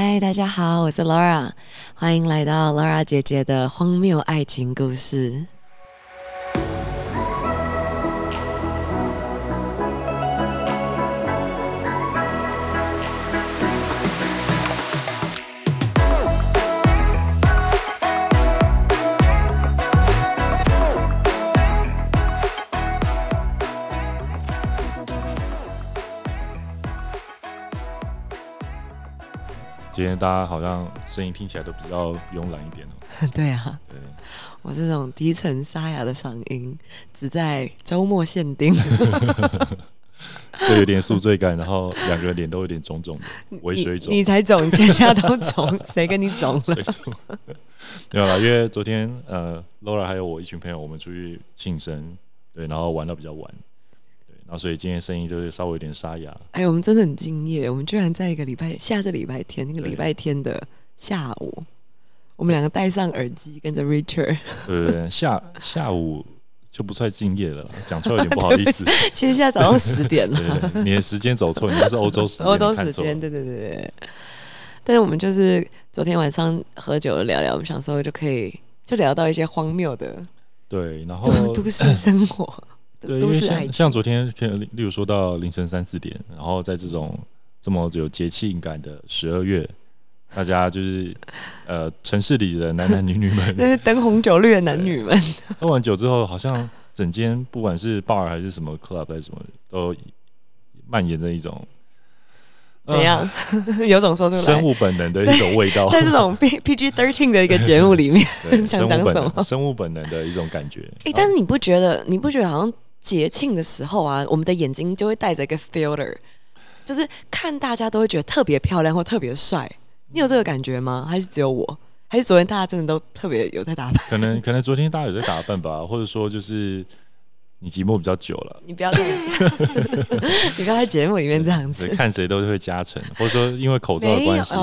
嗨，大家好，我是 Laura，欢迎来到 Laura 姐姐的荒谬爱情故事。大家好像声音听起来都比较慵懒一点哦。对啊，对，我这种低沉沙哑的嗓音，只在周末限定。就有点宿醉感，然后两个人脸都有点肿肿的，微水肿。你才肿，全家都肿，谁跟你肿了？水肿。没有啦，因为昨天呃，Laura 还有我一群朋友，我们出去庆生，对，然后玩到比较晚，对，然后所以今天声音就是稍微有点沙哑。哎，我们真的很敬业，我们居然在一个礼拜下个礼拜天，那个礼拜天的下午，我们两个戴上耳机，跟着 Richard。对对对，下下午就不算敬业了，讲出来有点不好意思。其实现在早上十点了。你的时间走错，你那是欧洲时间，欧洲时间，对对对对。但是我们就是昨天晚上喝酒聊聊，我们想说就可以就聊到一些荒谬的对，然后都都市生活、对，因为都市爱情。像像昨天可以，例如说到凌晨三四点，然后在这种这么有节庆感的十二月，大家就是呃城市里的男男女女们 那是灯红酒绿的男女们，喝完酒之后，好像整间不管是 bar 还是什么 club 还是什么，都蔓延着一种怎样？有种说出来生。物本能的一种味道，在这种 P P G thirteen 的一个节目里面，你 想讲什么能生物本能的一种感觉。哎、但是你不觉得？你不觉得好像节庆的时候啊，我们的眼睛就会带着一个 filter，就是看大家都会觉得特别漂亮或特别帅。你有这个感觉吗？还是只有我？还是昨天大家真的都特别有在打扮？可能可能昨天大家有在打扮吧，或者说就是你寂寞比较久了。你不要这样子，你不要在节目里面这样子。对看谁都会加成，或者说因为口罩的关系，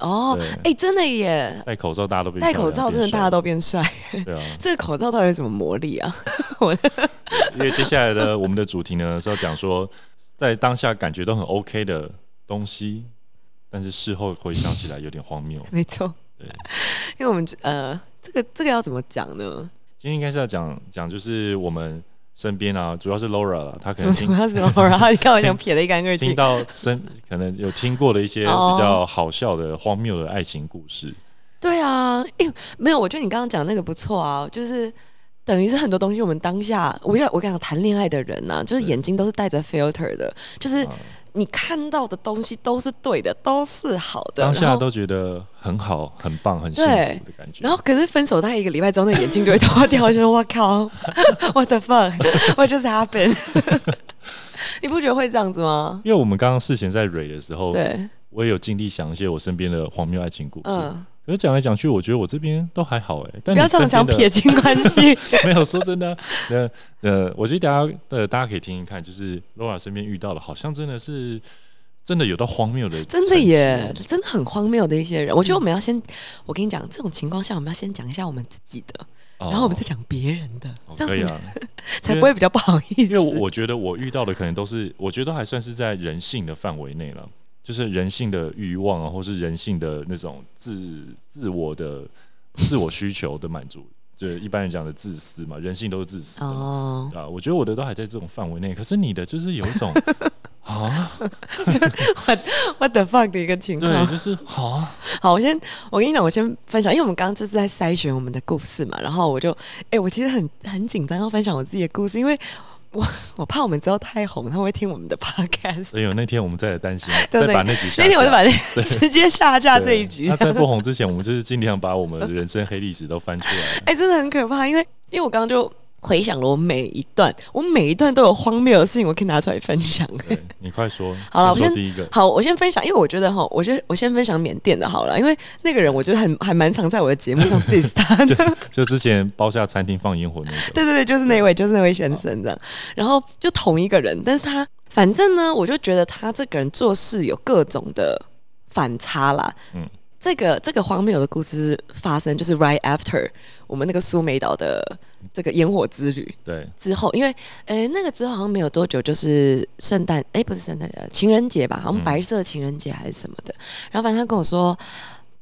哦，对哎、真的耶！戴口罩大家都变戴口罩真的大家都变帅，变帅对啊。这个口罩到底有什么魔力啊？我因为接下来的我们的主题呢是要讲说，在当下感觉都很 OK 的东西，但是事后回想起来有点荒谬。没错，对，因为我们呃，这个这个要怎么讲呢？今天应该是要讲讲就是我们身边啊，主要是 Laura 了，她可能听什么什么要什么？然后你看我想撇的一干二听。到身可能有听过的一些哦比较好笑的、荒谬的爱情故事。对啊，哎、没有，我觉得你刚刚讲那个不错啊，就是等于是很多东西我们当下，我要我跟你讲，谈恋爱的人呐、就是眼睛都是带着 filter 的，就是啊你看到的东西都是对的，都是好的，当下都觉得很好、很棒、很幸福的感觉。然后可是分手大概一个礼拜之后，那眼睛就会脱掉，就说我靠，what the fuck，what just happened？你不觉得会这样子吗？因为我们刚刚事前在蕊的时候，对，我也有尽力想一些我身边的荒谬爱情故事。嗯，可是讲来讲去，我觉得我这边都还好哎。但不要这样想撇清 关系。没有说真的啊，呃呃，我觉得大家呃大家可以听一看，就是 Laura 身边遇到的，好像真的是真的有到荒谬的，真的耶，，真的很荒谬的一些人。我觉得我们要先，我跟你讲，这种情况下我们要先讲一下我们自己的，然后我们再讲别人的，这样子 才不会比较不好意思。因为我觉得我遇到的可能都是，我觉得还算是在人性的范围内了，就是人性的欲望啊，或是人性的那种自自我的自我需求的满足，就是一般人讲的自私嘛，人性都是自私的嘛。哦，啊，我觉得我的都还在这种范围内，可是你的就是有一种 啊，what the fuck 的一个情对，况。就是啊，好，我先我跟你讲，我先分享，因为我们刚刚就是在筛选我们的故事嘛，然后我就，哎、我其实很很紧张要分享我自己的故事，因为我 我怕我们之后太红，他们会听我们的 podcast。所以有那天我们再来担心，再把那集下架那天我就把那直接下架这一对集那，在不红之前，我们就是尽量把我们的人生黑历史都翻出来。哎、真的很可怕，因为因为我刚刚就回想了我每一段，我每一段都有荒谬的事情，我可以拿出来分享。你快说，好了我先第一个，好，我先分享，因为我觉得哈，我觉得我先分享缅甸的好了，因为那个人我觉得很还蛮常在我的节目上 diss 他的。就之前包下餐厅放烟火那个，对对对，就是那位，就是那位先生这样。然后就同一个人，但是他反正呢，我就觉得他这个人做事有各种的反差啦。嗯这个这个荒谬的故事是发生，就是 right after 我们那个苏梅岛的这个烟火之旅对，之后，因为呃那个之后好像没有多久，就是圣诞，哎不是圣诞节，情人节吧，好像嗯白色情人节还是什么的。然后反正他跟我说。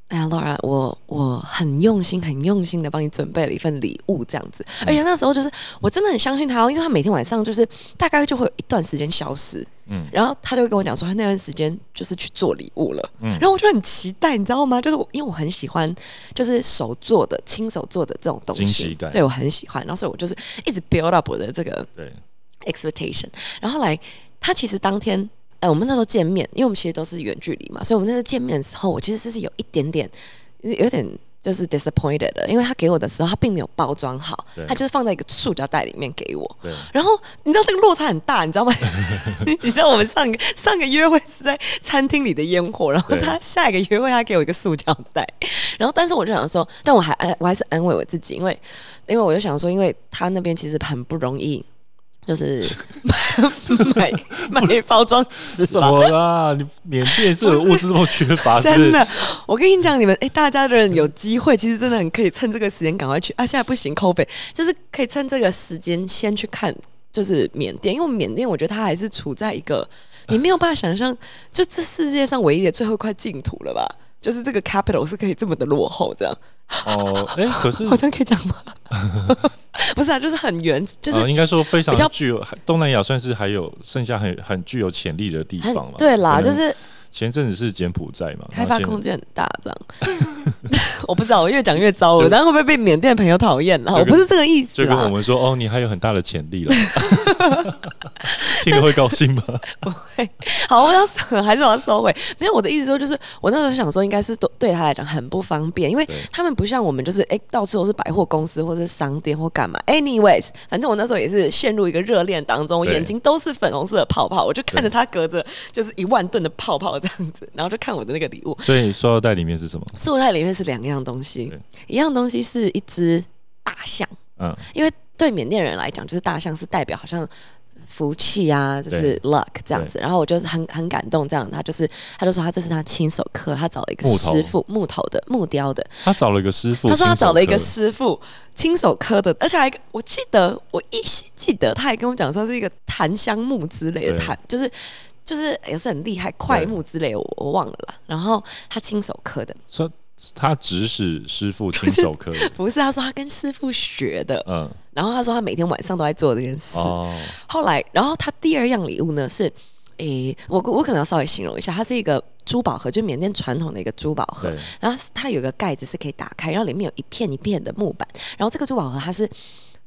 哎呀，Laura，我我很用心、很用心的帮你准备了一份礼物，这样子。而且那时候就是我真的很相信他哦，因为他每天晚上就是大概就会有一段时间消失，嗯然后他就会跟我讲说，他那段时间就是去做礼物了。嗯然后我就很期待，你知道吗？就是我因为我很喜欢，就是手做的、亲手做的这种东西，惊喜感对我很喜欢。然后所以我就是一直 build up 我的这个对，expectation。然后后来他其实当天，呃，我们那时候见面，因为我们其实都是远距离嘛，所以我们那时候见面的时候，我其实是有一点点，有点。就是 disappointed 的，因为他给我的时候，他并没有包装好，他就是放在一个塑胶袋里面给我。对，然后你知道这个落差很大，你知道吗？你知道我们上个上个约会是在餐厅里的烟火，然后他下一个约会他给我一个塑胶袋，然后但是我就想说，但我还安我还是安慰我自己，因为因为我就想说，因为他那边其实很不容易。就是 买买包装纸什吧，么啦？你缅甸是有物资这么缺乏，是不是？真的，我跟你讲，你们哎、大家的人有机会，其实真的很可以趁这个时间赶快去啊！现在不行，扣费，就是可以趁这个时间先去看，就是缅甸，因为缅甸我觉得它还是处在一个你没有办法想象，就这世界上唯一的最后一块净土了吧？就是这个 capital 是可以这么的落后，这样哦，哎，可是 好像可以讲吗？不是啊，就是很原，就是呃应该说非常比较具有东南亚算是还有剩下很很具有潜力的地方了。对啦，就是前阵子是柬埔寨嘛，开发空间很大，这样。我不知道，我越讲越糟了，然后会不会被缅甸朋友讨厌了？我不是这个意思就跟我。们说哦，你还有很大的潜力了，听了会高兴吗？不会好，我要收，还是我要收回？没有，我的意思说，就是我那时候想说，应该是对对他来讲很不方便，因为他们不像我们，就是哎、到处都是百货公司或者是商店或干嘛。Anyways，反正我那时候也是陷入一个热恋当中，我眼睛都是粉红色的泡泡，我就看着他隔着就是一万吨的泡泡这样子，然后就看我的那个礼物。所以塑料袋里面是什么？塑料袋里面是两样东西，一样东西是一只大象。嗯，因为对缅甸人来讲，就是大象是代表好像福气啊，就是 luck 这样子。然后我就是很很感动，这样他就是他就说他这是他亲手刻，他找了一个师傅，木头的木雕的。他找了一个师傅，他说他找了一个师傅亲手刻的，而且还我记得我依稀记得他还跟我讲说是一个檀香木之类的檀，就是。就是也是很厉害，块木之类，我我忘了啦。然后他亲手刻的，说他指使师傅亲手刻的，不是他说他跟师傅学的。嗯，然后他说他每天晚上都在做这件事。哦，后来，然后他第二样礼物呢是，诶，我我可能要稍微形容一下，它是一个珠宝盒，就缅甸传统的一个珠宝盒，，然后它有个盖子是可以打开，然后里面有一片一片的木板，然后这个珠宝盒它是。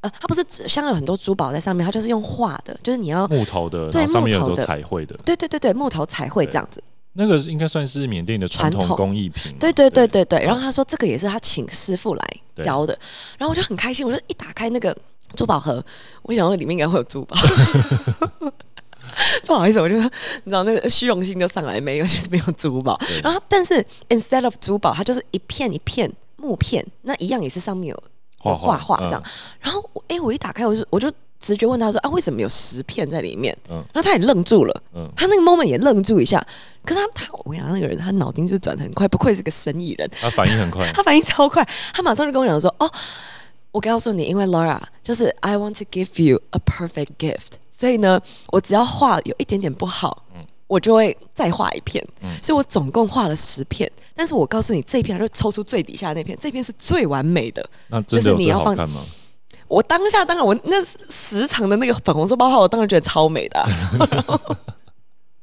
呃，它不是只镶了很多珠宝在上面，它就是用画的，就是你要木头的，对上面有很多木头的。彩绘的，对对对对木头彩绘这样子，那个应该算是缅甸的传统工艺品。对对对对对。嗯然后他说这个也是他请师傅来教的，然后我就很开心，我就一打开那个珠宝盒，我想说里面应该会有珠宝。不好意思，我就你知道那个虚荣心就上来，没有就是没有珠宝。然后但是 instead of 珠宝，它就是一片一片木片，那一样也是上面有画画画画这样。然后我哎、我一打开，我就我就直觉问他说啊，为什么有十片在里面？嗯然后他也愣住了，嗯他那个 moment 也愣住一下。可是他他，我讲那个人，他脑筋就转得很快，不愧是个生意人，他反应很快，他反应超快，他马上就跟我讲说：“哦，我告诉你，因为 Laura 就是 I want to give you a perfect gift，所以呢，我只要画有一点点不好，嗯我就会再画一片。嗯所以我总共画了十片，但是我告诉你，这一片他就抽出最底下那片，这片是最完美的。那真的有最就是你要放好看吗？我当下当然我那时长的那个粉红色包画，我当然觉得超美的啊、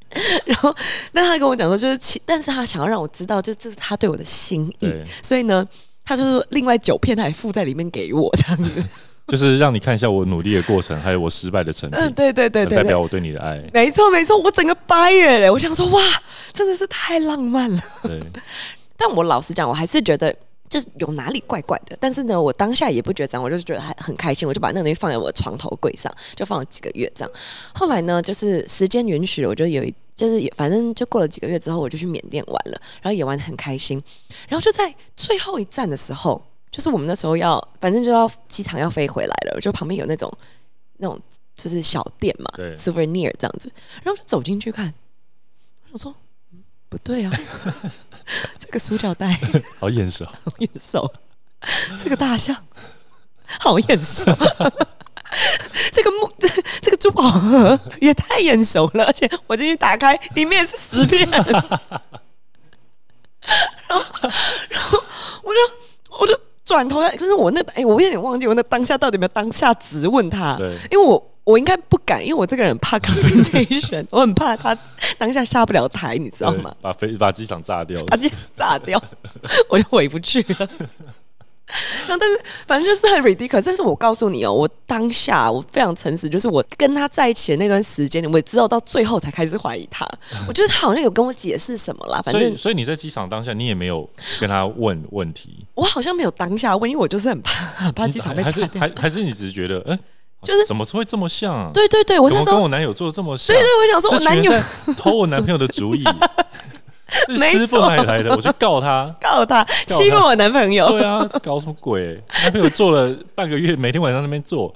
然后，但他跟我讲说，就是其，但是他想要让我知道，就这是他对我的心意，所以呢，他就是另外九片他也附在里面给我这样子。就是让你看一下我努力的过程，还有我失败的成绩，嗯，对对对对对，代表我对你的爱。没错没错，我整个掰耶嘞！我想说，哇，真的是太浪漫了。对，但我老实讲，我还是觉得就是有哪里怪怪的。但是呢，我当下也不觉得脏，我就觉得还很开心，我就把那个东西放在我的床头柜上，就放了几个月这样。后来呢，就是时间允许了，我就有一就是也反正就过了几个月之后，我就去缅甸玩了，然后也玩的很开心。然后就在最后一站的时候，就是我们那时候要反正就要机场要飞回来了，就旁边有那种那种就是小店嘛对，souvenir 这样子，然后就走进去看，我说。嗯不对啊，这 这个塑胶袋。好眼熟。好眼熟，这个大象。好眼熟，这个木这这个珠宝盒也太眼熟了，而且我进去打开，里面是十片，然后然后我就转头来，可是我那哎、我有点忘记我那当下到底有没有当下直问他，对因为我我应该不敢，因为我这个人怕 confrontation，我很怕他当下下不了台，你知道吗？把飞把机场炸掉。把机场炸掉，我就回不去了。但是反正就是很 ridiculous。但是我告诉你哦，我当下我非常诚实，就是我跟他在一起的那段时间，我也知道到最后才开始怀疑他。我觉得他好像有跟我解释什么啦，反所以，正所以你在机场当下，你也没有跟他问问题，我好像没有当下问，因为我就是很怕很怕机场被还是。还还是你只是觉得，嗯，就是怎么会这么像啊？对对对，我那时候跟我男友做的这么像？对对，我想说我男友偷我男朋友的主意，师傅错哪里来的？我去告他。告他欺负我男朋友对啊，这搞什么鬼？男朋友做了半个月，每天晚上那边做，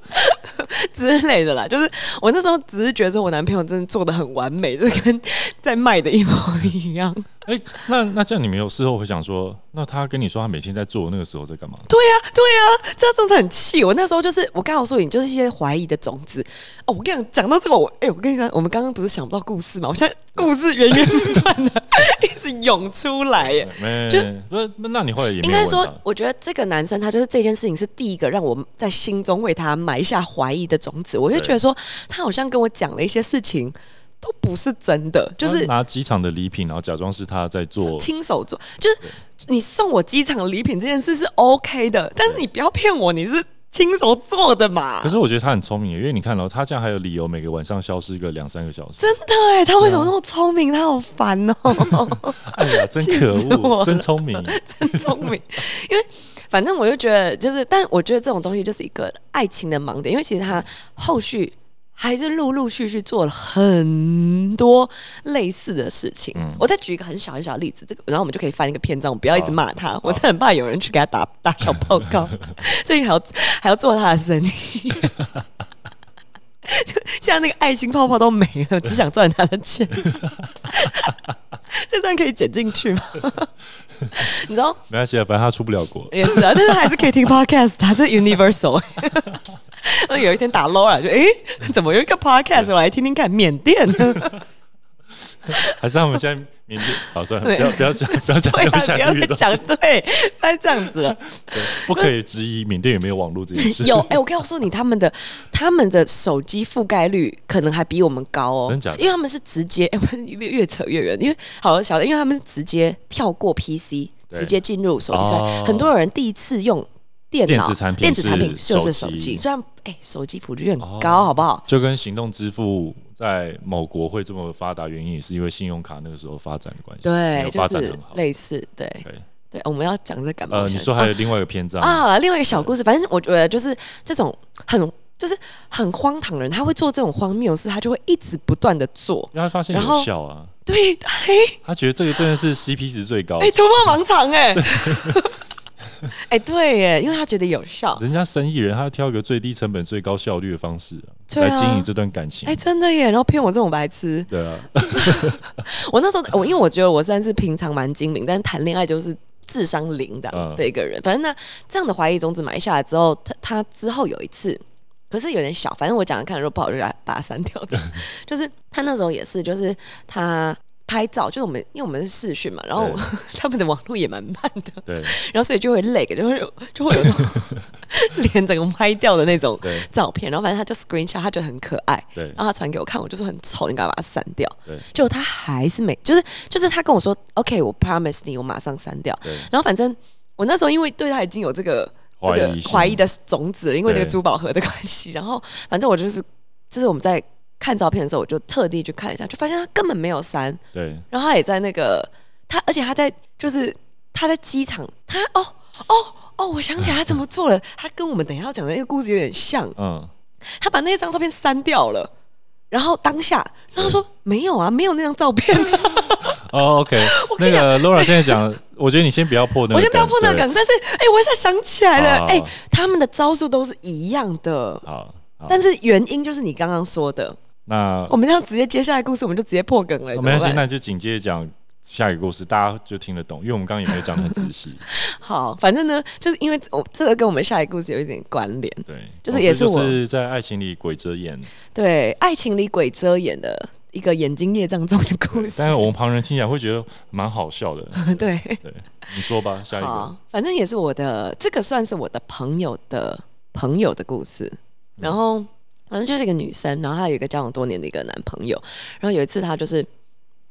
之类的啦。就是我那时候只是觉得我男朋友真的做的很完美，就是跟在卖的一模一样。哎、那那这样你没有事后会想说，那他跟你说他每天在做，那个时候在干嘛？对呀、对呀、这样真的很气。我那时候就是，我告诉你，就是一些怀疑的种子。哦，我跟你讲，讲到这个，我哎、我跟你讲，我们刚刚不是想不到故事嘛？我现在故事源源不断的一直涌出来耶。没，就不是，那那你后来也应该说我觉得这个男生他就是这件事情是第一个让我在心中为他埋下怀疑的种子。我就觉得说，他好像跟我讲了一些事情都不是真的，就是拿机场的礼品，然后假装是他在做，亲手做，就是你送我机场礼品这件事是 OK 的，但是你不要骗我，你是亲手做的嘛可？是我觉得他很聪明，因为你看哦、他这样还有理由每个晚上消失个两三个小时，真的哎，他为什么那么聪明？他好烦哦，哎呀，真可恶，真聪明。真聪明。因为反正我就觉得，就是，但我觉得这种东西就是一个爱情的盲点，因为其实他后续。还是陆陆续续做了很多类似的事情。嗯我再举一个很小很小的例子，这个然后我们就可以翻一个篇章，我不要一直好骂他，我真的很怕有人去给他打打小报告。最近还要还要做他的生意，现在那个爱心泡泡都没了，只想赚他的钱。这段可以剪进去吗？你知道没关系啊，反正他出不了国。也是啊，但是还是可以听 podcast，它这 universal。那有一天打 Laura 就诶，怎么有一个 podcast 我来听听看？缅甸，还是我们现在缅甸？好，算了，不要不要讲，不要讲不要讲，对，不要这样子了。对不可以质疑缅甸有没有网络这件事。有哎、我告诉你，他们的他们的手机覆盖率可能还比我们高哦，真假的因为他们是直接，哎、越越扯越远，因为好了，晓得，因为他们是直接跳过 PC，直接进入手机，所哦很多人第一次用电脑、电子产品电子产品就是手机虽然哎、手机普及率很哦高，好不好？就跟行动支付在某国会这么发达，原因也是因为信用卡那个时候发展的关系，没对，有就是发展很好。类似，对对，对，我们要讲这干嘛？呃，你说还有另外一个篇章啊，另外一个小故事，反正我觉得就是这种很就是很荒唐的人，他会做这种荒谬的事，他就会一直不断的做。因为他发现有效啊，对，哎他觉得这个真的是 CP 值最高的哎，突破盲肠哎，哎对耶，因为他觉得有效，人家生意人，他要挑一个最低成本、最高效率的方式、啊、啊来经营这段感情。哎真的耶，然后骗我这种白痴。对啊，我那时候我因为我觉得我算是平常蛮精明，但是谈恋爱就是智商零的、嗯的一个人。反正那这样的怀疑种子埋下来之后，他他之后有一次。可是有点小，反正我讲的看，如果不好就把它把它删掉的。就是他那时候也是，就是他拍照，就是我们因为我们是视讯嘛，然后 他们的网络也蛮慢的，对然后所以就会 lag，就会有就会有那种 脸整个歪掉的那种照片。然后反正他就 screenshot，他觉得很可爱，对然后他传给我看，我就是很丑，你赶快把它删掉。对结果他还是没，就是就是他跟我说，OK，我 promise 你，我马上删掉。对然后反正我那时候因为对他已经有这个这个怀疑怀疑的种子了，因为那个珠宝盒的关系。然后反正我就是就是我们在看照片的时候，我就特地去看一下，就发现他根本没有删。对然后他也在那个他，而且他在就是他在机场，他哦哦哦，我想起来他怎么做了。他跟我们等一下要讲的那个故事有点像，嗯，他把那张照片删掉了。然后当下，然后他说没有啊，没有那张照片。哦，OK，那个 Laura 现在讲，我觉得你先不要破那个，我先不要破那个，梗，但是哎、我一下想起来了，好哎、他们的招数都是一样的，好，好但是原因就是你刚刚说的。那我们这样直接接下来故事，我们就直接破梗了，没关系，那就紧接着讲下一个故事，大家就听得懂，因为我们刚刚也没有讲的很仔细。好，反正呢，就是因为我这个跟我们下一个故事有一点关联。对，就是也是我是在爱情里鬼遮眼，对，爱情里鬼遮眼的一个眼睛业障中的故事。但是我们旁人听起来会觉得蛮好笑的。对，对，你说吧，下一个好，反正也是我的，这个算是我的朋友的朋友的故事。然后，反正就是一个女生，然后她有一个交往多年的一个男朋友。然后有一次，她就是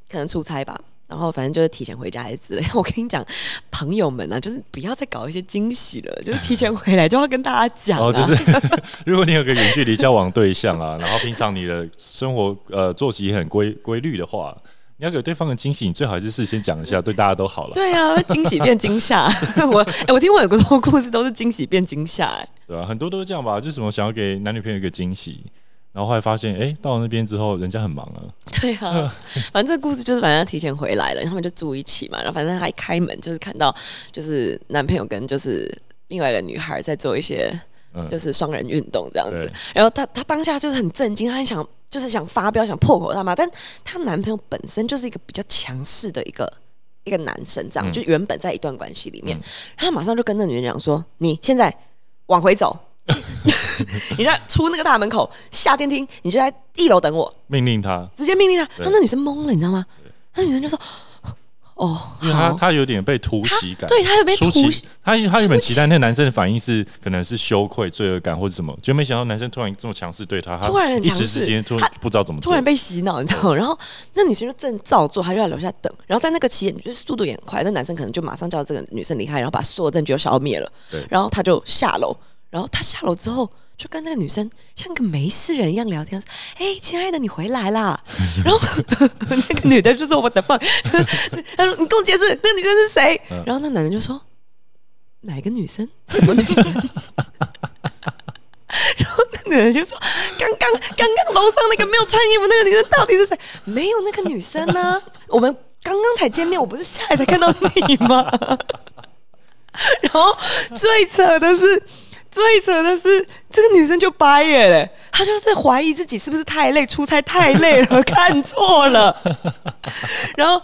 可能出差吧，然后反正就是提前回家还是之类。我跟你讲，朋友们啊，就是不要再搞一些惊喜了，就是提前回来就要跟大家讲、啊。哦，就是 如果你有个远距离交往对象啊，然后平常你的生活呃作息很规规律的话，你要给对方个惊喜，你最好还是事先讲一下，对大家都好了，对啊，惊喜变惊吓。我、哎我听过很多故事都是惊喜变惊吓、哎对啊、很多都是这样吧，就是什么想要给男女朋友一个惊喜，然后后来发现，哎、到了那边之后，人家很忙啊，对啊，反正这个故事就是反正他提前回来了，他们就住一起嘛。然后反正他一开门就是看到就是男朋友跟就是另外一个女孩在做一些嗯，就是双人运动这样子对。然后他他当下就是很震惊，他很想就是想发飙，想破口大骂。但她男朋友本身就是一个比较强势的一个一个男生，这样、嗯就原本在一段关系里面嗯，他马上就跟那女人讲说：“你现在往回走。” 你在出那个大门口下电梯，你就在一楼等我。命令他，直接命令他，对让那女生懵了，你知道吗？那女生就说：“哦，因为他。他有点被突袭感，对他有被突袭，他他原本期待那男生的反应是可能是羞愧、罪恶感或者什么，就没想到男生突然这么强势对他，他突然很一时之间突他不知道怎么突然，被洗脑，你知道吗？然后那女生就正照做，她就在楼下等。然后在那个起点，就是速度也很快，那男生可能就马上叫这个女生离开，然后把所有证据都消灭了。对然后他就下楼，然后他下楼之后就跟那个女生像个没事人一样聊天，说：“哎、亲爱的，你回来啦。” 然后那个女的就说：“我的 fuck！” 就是他说：“你跟我解释，那个女生是谁？”嗯然后那男的就说：“哪一个女生？什么女生？” 然后那女人就说：“刚刚刚刚楼上那个没有穿衣服那个女生到底是谁？没有那个女生呢、我们刚刚才见面，我不是下来才看到你吗？”然后最扯的是，最扯的是，这个女生就掰耶嘞，她就是怀疑自己是不是太累，出差太累了，看错了。然后，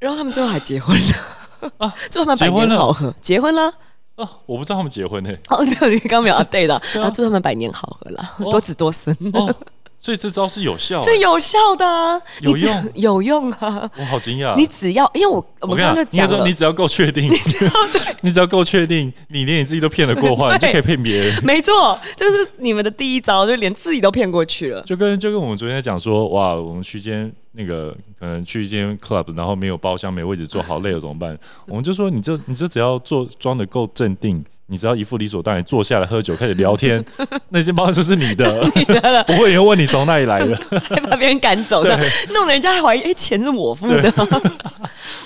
然后他们最后还结婚了。啊 最后他们百年好合，结婚了。哦，我不知道他们结婚呢、哦，没有，你刚刚没有 update 的，对啊。然后祝他们百年好合啦，哦。多子多孙。哦，所以这招是有效、这有效的、啊，有用 有用啊！我好惊讶。你只要，因为我我刚刚就讲了说你，只要够确定，你只要够确定，你连你自己都骗得过话，你就可以骗别人。没错，就是你们的第一招，就连自己都骗过去了。就跟就跟我们昨天在讲说，哇，我们去间那个可能去一间 club，然后没有包厢、没位置坐，好累了怎么办？我们就说，你这你这只要做装的够镇定，你只要一副理所当然坐下来喝酒开始聊天，那些包就是你的，不会有人问你从哪里来的。还 把别人赶走的，弄得人家还怀疑，哎、钱是我付的。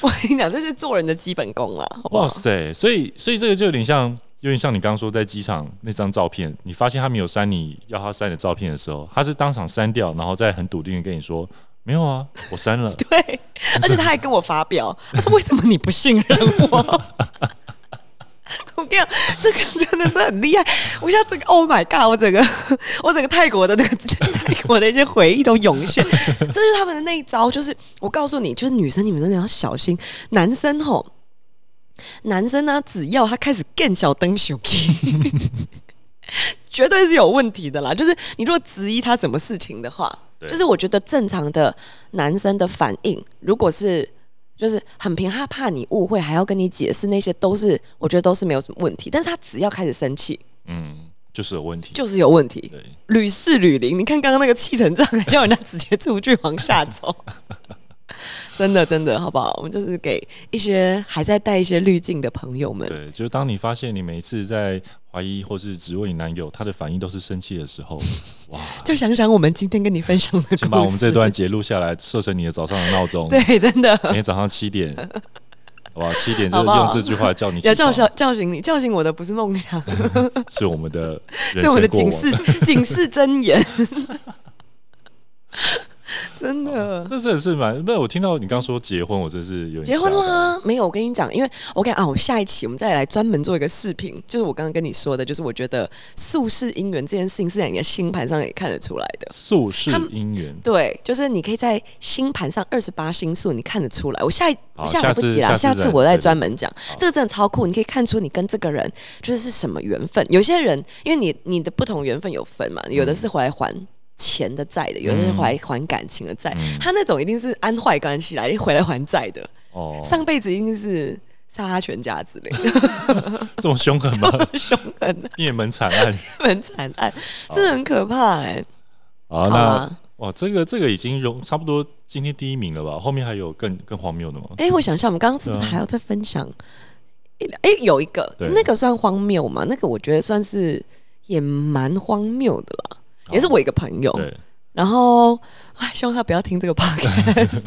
我跟你讲，这是做人的基本功啊，好好哇？塞！所以所以这个就有点像，有点像你刚刚说在机场那张照片，你发现他没有删你要他删的照片的时候，他是当场删掉，然后再很笃定的跟你说，没有啊，我删了。对，而且他还跟我发表，他说：“为什么你不信任我？”我跟你讲，这个真的是很厉害。我现在整个 Oh my God，我整个我整个泰国的那个泰国的一些回忆都涌现。这就是他们的那一招，就是我告诉你，就是女生你们真的要小心，男生吼，男生呢、只要他开始更小灯手机。绝对是有问题的啦！就是你如果质疑他什么事情的话，就是我觉得正常的男生的反应，如果是就是很平，他怕你误会，还要跟你解释，那些都是我觉得都是没有什么问题。但是他只要开始生气，嗯，就是有问题。就是有问题，对，屡试屡灵。你看刚刚那个气成这样，还叫人家直接出去往下走，真的真的好不好？我们就是给一些还在带一些滤镜的朋友们，对，就是当你发现你每一次在怀疑或是质问你男友，他的反应都是生气的时候，哇，就想想我们今天跟你分享的故事，请把我们这段截录下来，设成你的早上的闹钟，对，真的。每天早上七点，好吧，七点就用这句话叫你起床，要叫叫叫醒你，叫醒我的不是梦想，是我们的是我们的警示警示真言。真的。这真的是蛮……不是我听到你刚说结婚，我真是有点结婚啦？没有，我跟你讲，因为我跟你讲啊，我下一期我们再来专门做一个视频，就是我刚刚跟你说的，就是我觉得宿世姻缘这件事情是在你的星盘上也看得出来的。宿世姻缘。对，就是你可以在星盘上二十八星宿，你看得出来。我下一下来不及啦，下次我再专门讲。这个真的超酷，你可以看出你跟这个人就是是什么缘分。有些人因为你你的不同缘分有分嘛，有的是回来还钱的债的，有的是还还感情的债。嗯他那种一定是安坏关系来回来还债的，哦，上辈子一定是杀他全家之类的，这么凶狠吗？这么凶狠的，灭门惨案。门惨案，真的很可怕哎、好，好那啊哇，这个这个已经融差不多今天第一名了吧？后面还有更更荒谬的吗？哎、我想一下，我们刚刚是不是还要再分享？哎、有一个对，那个算荒谬吗？那个我觉得算是也蛮荒谬的啦，也是我一个朋友。对，然后，哎，希望他不要听这个 podcast，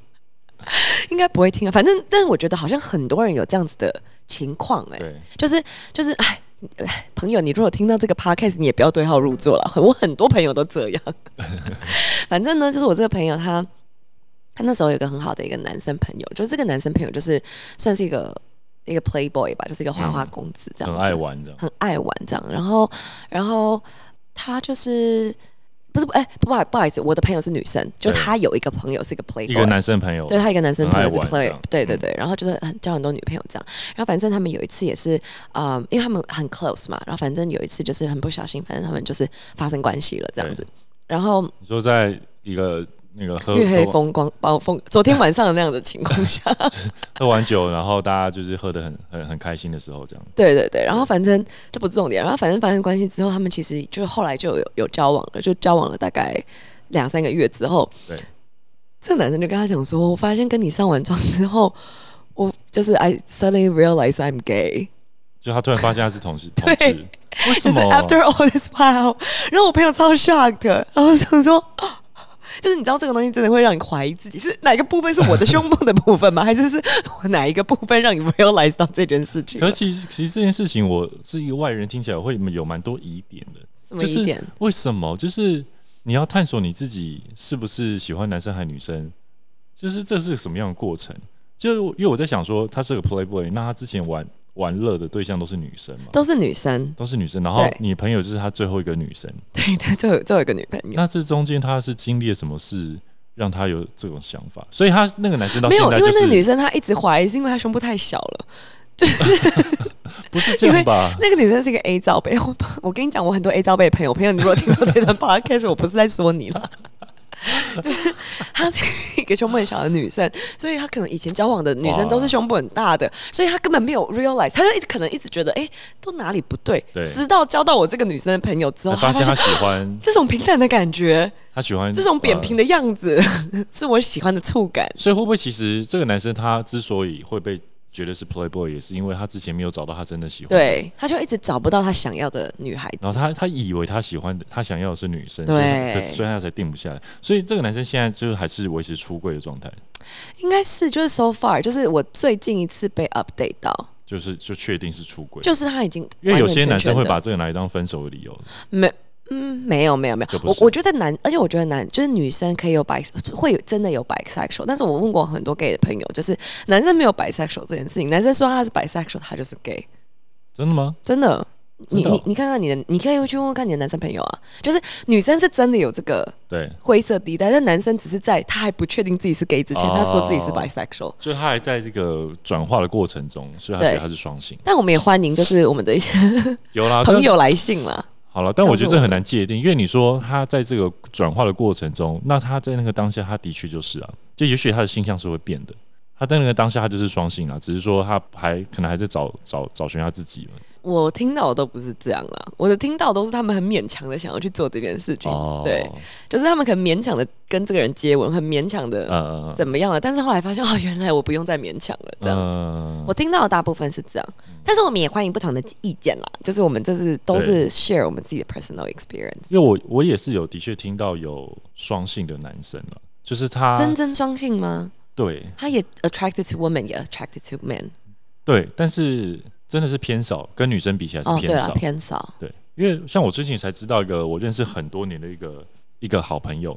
应该不会听啊。反正，但是我觉得好像很多人有这样子的情况、哎，就是就是，哎。哎朋友，你如果听到这个 podcast，你也不要对号入座了。我很多朋友都这样。反正呢，就是我这个朋友他，他那时候有一个很好的一个男生朋友，就是这个男生朋友就是算是一个一个 playboy 吧，就是一个花花公子这样子，很爱玩的。很爱玩这样。然后，然后他就是不是哎、不好不好意思，我的朋友是女生，就对。他有一个朋友是一个 playboy，一个男生朋友，对他一个男生朋友是很爱玩这 player，样。嗯对对对，然后就是很交很多女朋友这样，然后反正他们有一次也是，嗯，因为他们很 close 嘛，然后反正有一次就是很不小心，反正他们就是发生关系了这样子，然后你说在一个那个喝月黑喝风光暴风，昨天晚上的那样的情况下，喝完酒，然后大家就是喝的很很很开心的时候，这样。对对对，然后反正这不是重点，然后反正发生关系之后，他们其实就后来就有有交往了，就交往了大概两三个月之后，对，这个男生就跟他讲说，我发现跟你上完床之后，我就是 I suddenly realize I'm gay。就他突然发现他是同事，同对志，为什就是么？after all this while，然后我朋友超 shocked，然后想说，就是你知道这个东西真的会让你怀疑自己是哪一个部分是我的胸部的部分吗？还是是我哪一个部分让你 realize 到这件事情了？可是其实其实这件事情，我是一个外人，听起来会有蛮多疑点的。什么就是一点？为什么？就是你要探索你自己是不是喜欢男生还是女生，就是这是什么样的过程？就因为我在想说，他是个 playboy，那他之前玩玩乐的对象都是女生嘛，都是女生，都是女生，然后你朋友就是他最后一个女生，对 对，这有这有一个女朋友。那这中间他是经历了什么事，让他有这种想法？所以他那个男生到没有，现在就因为那个女生她一直怀疑，是因为她胸部太小了。就是 不是这样吧？那个女生是一个 A 罩杯，我我跟你讲，我很多 A 罩杯的朋友，朋友，你如果听到这段 podcast，我不是在说你了。就是她是一个胸部很小的女生，所以她可能以前交往的女生都是胸部很大的，所以她根本没有 realize，她就一直可能一直觉得，哎、都哪里不对。对直到交到我这个女生的朋友之后，我发现她 喜欢，这种平坦的感觉，她喜欢这种扁平的。的样子，是我喜欢的触感。所以会不会其实这个男生他之所以会被觉得是 playboy，也是因为他之前没有找到他真的喜欢。对，他就一直找不到他想要的女孩子。然后他他以为他喜欢的，他想要的是女生，对所以他可所以他才定不下来。所以这个男生现在就是还是维持出柜的状态，应该是就是 so far，就是我最近一次被 update 到，就是就确定是出轨。就是他已经因为有些男生会把这个拿来当分手的理由。没。嗯，没有没有没有，我我觉得男，而且我觉得男就是女生可以有 bi 会有真的有 bisexual，但是我问过很多 gay 的朋友，就是男生没有 bisexual 这件事情，男生说他是 bisexual，他就是 gay，真的吗？真的。你你你看看你的，你可以去问问看你的男生朋友啊，就是女生是真的有这个对，灰色地带，但男生只是在他还不确定自己是 gay 之前，哦他说自己是 bisexual。所以他还在这个转化的过程中，所以他觉得他是双性。但我们也欢迎就是我们的一些有啦，朋友来信啦。好了，但我觉得这很难界定，因为你说他在这个转化的过程中，那他在那个当下，他的确就是啊，就也许他的性向是会变的。他在那个当下，他就是双性啊，只是说他还可能还在找找找寻他自己嘛。我听到的都不是这样啦，我的听到都是他们很勉强的想要去做这件事情，哦，对，就是他们可能勉强的跟这个人接吻，很勉强的呃，怎么样了，但是后来发现哦，原来我不用再勉强了，这样。嗯我听到的大部分是这样，但是我们也欢迎不同的意见啦，就是我们这是都是 share 我们自己的 personal experience，因为我我也是有的确听到有双性的男生了，就是他真真双性吗？对他也 attracted to women，也 attracted to men。对，但是真的是偏少，跟女生比起来是偏少。，偏少。对，因为像我最近才知道一个我认识很多年的一个一个好朋友，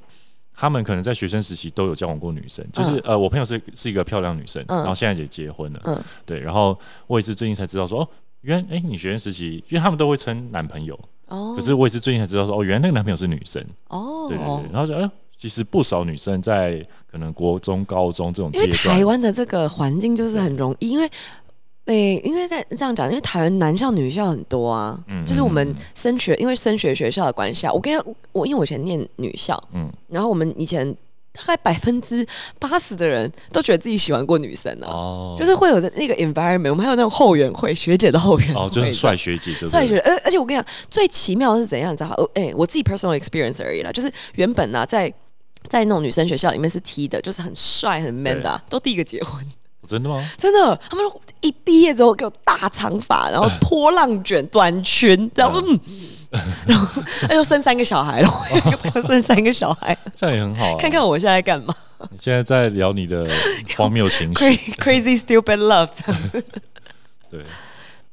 他们可能在学生时期都有交往过女生，就是、呃，我朋友是是一个漂亮女生，嗯。然后现在也结婚了，嗯。对，然后我也是最近才知道说，哦，原来哎、你学生时期，因为他们都会称男朋友，哦，可是我也是最近才知道说，哦，原来那个男朋友是女生，哦，对对对，然后就哎、其实不少女生在可能国中、高中这种因为阶段，台湾的这个环境就是很容易，因为。诶、因为在这样讲，因为台湾男校女校很多啊，嗯就是我们嗯升学，因为升学学校的关系啊，我跟你讲我因为我以前念女校，嗯，然后我们以前大概百分之八十的人都觉得自己喜欢过女生啊，哦，就是会有的那个 environment，我们还有那种后援会，学姐的后援会，哦，就很帅学姐，对不对帅学，而而且我跟你讲，最奇妙的是怎样，你知道吗？呃哎、我自己 personal experience 而已啦，就是原本呢、在在那种女生学校里面是 T 的，就是很帅很 man 的啊、都第一个结婚，真的吗？真的，他们一毕业之后给我大长发，然后 波浪卷短裙，然后嗯，然后他就生三个小孩了，我有一个朋友生三个小孩，这样也很好啊。看看我现在在干嘛。你现在在聊你的荒谬情绪，，crazy stupid love，这样子对。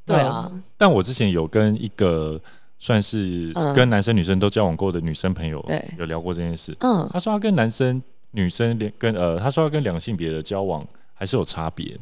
对啊，但我之前有跟一个算是嗯。跟男生女生都交往过的女生朋友对。有聊过这件事。嗯。她说她跟男生、女生连跟呃，她说她跟两性别的交往还是有差别。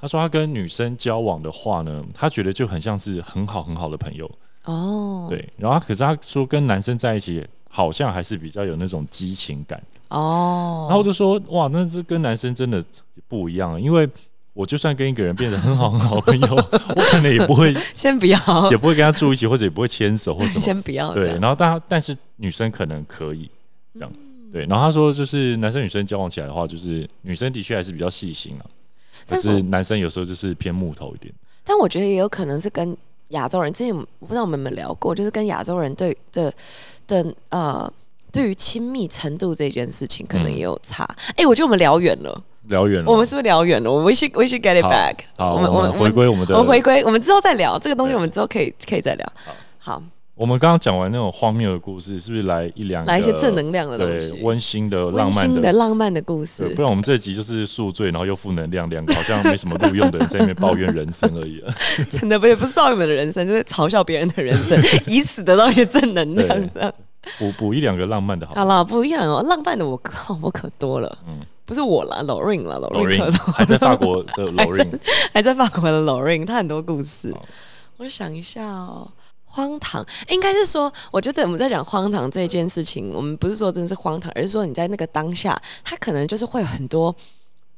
他说他跟女生交往的话呢，他觉得就很像是很好很好的朋友，哦，对。然后她可是他说跟男生在一起好像还是比较有那种激情感。哦，然后我就说哇，那是跟男生真的不一样，因为我就算跟一个人变得很好很好的朋友，我可能也不会 先不要，也不会跟他住一起，或者也不会牵手或什么。先不要，对，然后但但是女生可能可以这样。嗯对，然后他说就是男生女生交往起来的话，就是女生的确还是比较细心啊，可但是男生有时候就是偏木头一点。但我觉得也有可能是跟亚洲人，之前我不知道我们有没有聊过，就是跟亚洲人对的的呃，对于亲密程度这件事情，可能嗯也有差。哎、我觉得我们聊远了，聊远了，我们是不是聊远了？我们 we should we should get it back。好，我们我们回归我们的我们回归，我们之后再聊这个东西，我们之后可以可以再聊。好，我们刚刚讲完那种荒谬的故事，是不是来一两个来一些正能量的东对西，温馨的、浪漫的的？浪漫的故事不。然我们这集就是宿醉，然后又负能量，两个好像没什么录用的人在那边抱怨人生而已。真的不也不是抱怨我们的人生，就是嘲笑别人的人生，以此得到一些正能量。补补一两个浪漫的好了，不一样哦，浪漫的我靠，我可多了。嗯不是我啦，Lorin 啦多，还在法国的 Lorin，还在法国的 Lorin，他很多故事。我想一下哦，荒唐，应该是说，我觉得我们在讲荒唐这件事情，我们不是说真的是荒唐，而是说你在那个当下，他可能就是会有很多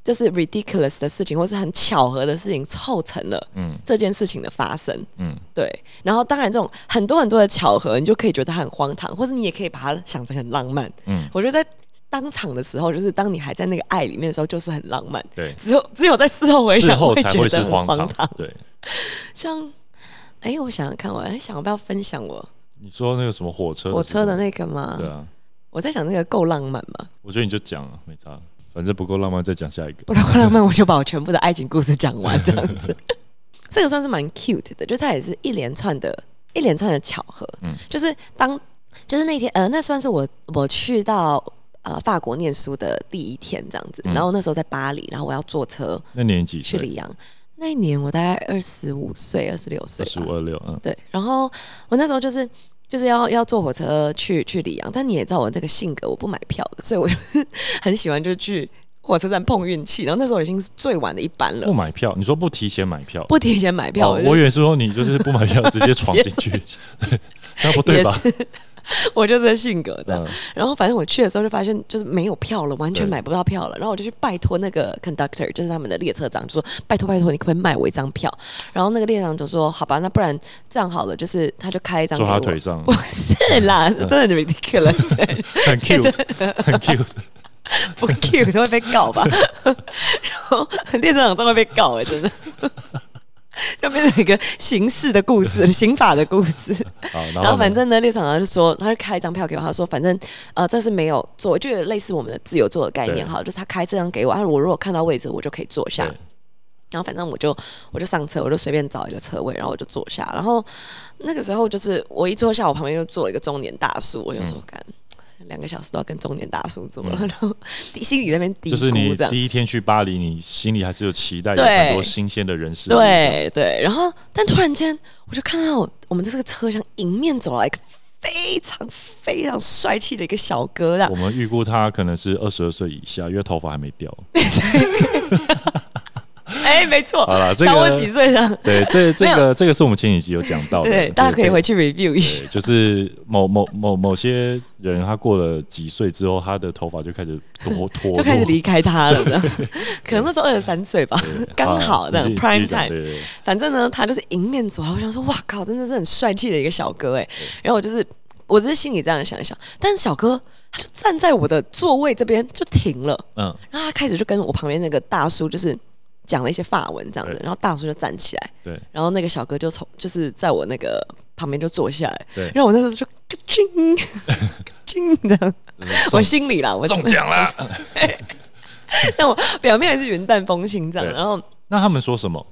就是 ridiculous 的事情，或是很巧合的事情凑成了嗯这件事情的发生。嗯，对，然后当然这种很多很多的巧合，你就可以觉得它很荒唐，或是你也可以把它想成很浪漫。嗯我觉得在当场的时候，就是当你还在那个爱里面的时候，就是很浪漫。对，只有只有在事后回事想，后才会觉得荒唐。。对，像，哎，我想想看，我还想要不要分享我你说那个什么火车，火车的，那个吗？对啊，我在想那个够浪漫吗？我觉得你就讲啊，没差，反正不够浪漫，再讲下一个。不够浪漫，我就把我全部的爱情故事讲完，这样子。这个算是蛮 cute 的，就它也是一连串的、一连串的巧合。嗯就是当就是那天，呃，那算是我我去到呃法国念书的第一天这样子。嗯然后那时候在巴黎，然后我要坐车那年几岁？去里昂。那一年我大概二十五岁、二十六岁二十五、。二六，嗯，对，然后我那时候就是就是要要坐火车去去里昂，但你也知道我这个性格，我不买票的，所以我就很喜欢就去火车站碰运气。然后那时候已经是最晚的一班了不，买票，你说不提前买票？不提前买票，我以为是说你就是不买票直接闯进去，那不对吧？我就这个性格的。嗯，然后反正我去的时候就发现就是没有票了，完全对买不到票了。然后我就去拜托那个 conductor，就是他们的列车长，就说拜托拜托，你可不可以卖我一张票？然后那个列车长就说好吧，那不然这样好了，就是他就开一张。坐他腿上不，是啦，真的 ridiculous，很 cute，很 cute。不 cute 都会被告吧？然后列车长真的会被告哎、真的。就变成一个刑事的故事，刑法的故事。好，然然后反正呢，列场长就说，他就开一张票给我，他说反正呃这是没有座，就有类似我们的自由座的概念，对好，就是他开这张给我，啊，我如果看到位置，我就可以坐下。然后反正我就我就上车，我就随便找一个车位，然后我就坐下。然后那个时候就是我一坐下，我旁边就坐一个中年大叔，我就说干。两个小时都要跟中年大叔坐，嗯然后心里那边嘀就是你。第一天去巴黎，你心里还是有期待，有很多新鲜的人事。对对，然后但突然间我就看到我们的这个车厢迎面走来一个非常非常帅气的一个小哥啦我。们预估他可能是二十二岁以下，因为头发还没掉。哎、没错小我几岁的，对，这 这没个这个是我们前几集有讲到的，对，大家可以回去 review 一下。就是某某某某些人，他过了几岁之后，他的头发就开始脱脱，就开始离开他了，可能那时候二十三岁吧，对刚好这样你继续 prime 继续讲 time。对对对。反正呢，他就是迎面走来，我想说，哇靠，真的是很帅气的一个小哥哎。然后我就是，我只是心里这样想一想，但是小哥他就站在我的座位这边就停了，嗯，然后他开始就跟我旁边那个大叔就是讲了一些法文这样子，然后大叔就站起来，对然后那个小哥就从就是在我那个旁边就坐下来，对然后我那时候就咯吱咯吱这样，我心里啦，我中奖了。但我表面还是云淡风轻这样，然后。那他们说什么？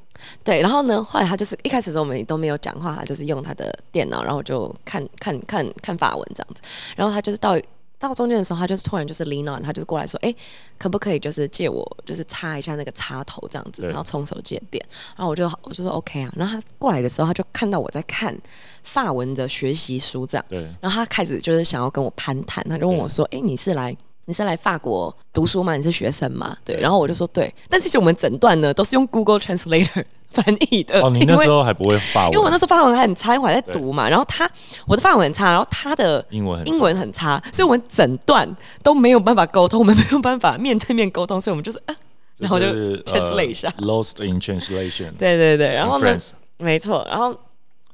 对，然后呢，后来他就是一开始的时候我们都没有讲话，他就是用他的电脑，然后就看看看看法文这样子。然后他就是到到中间的时候，他就是突然就是 lean on，他就是过来说，哎，可不可以就是借我就是插一下那个插头这样子，然后充手机的电。然后我就我就说 OK 啊。然后他过来的时候，他就看到我在看法文的学习书这样，对然后他开始就是想要跟我攀谈，他就问我说，哎，你是来？你是来法国读书吗？你是学生吗？对，然后我就说对，但其实我们整段呢都是用 Google Translator 翻译的。哦，你那时候还不会法文，因为我那时候法文还很差，因为我还在读嘛。然后他我的法文很差，然后他的英文很英文很差，所以我们整段都没有办法沟通，我们没有办法面对面沟通，所以我们就是啊，然后就 translate 一下。呃 lost in translation。对对对，然后呢没错，然后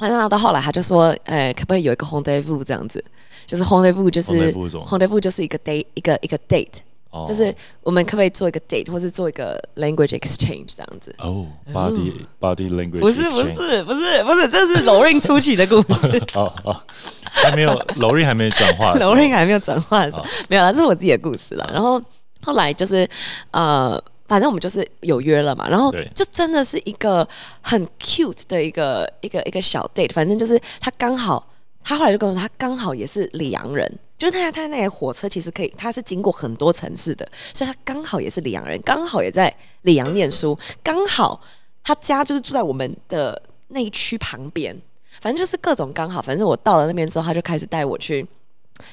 反正到后来他就说，呃，可不可以有一个 rendezvous 这样子？就是 rendezvous 就是 rendezvous 是什么？Rendezvous 就是一个 date 一个一个 date，哦。就是我们可不可以做一个 date，或是做一个 language exchange 这样子？哦，body body language 不是不是不是不是，这是 Lorin 初期的故事。哦哦，还没有 Lorin 还没转化的时候，Lorin 还没有转化没有啦，这是我自己的故事了。然后后来就是呃，反正我们就是有约了嘛，然后对就真的是一个很 cute 的一个一个一个小 date，反正就是他刚好。他后来就跟我说，他刚好也是里昂人，就是他他那台火车其实可以，他是经过很多城市的，所以他刚好也是里昂人，刚好也在里昂念书，刚好他家就是住在我们的那一区旁边，反正就是各种刚好。反正我到了那边之后，他就开始带我去，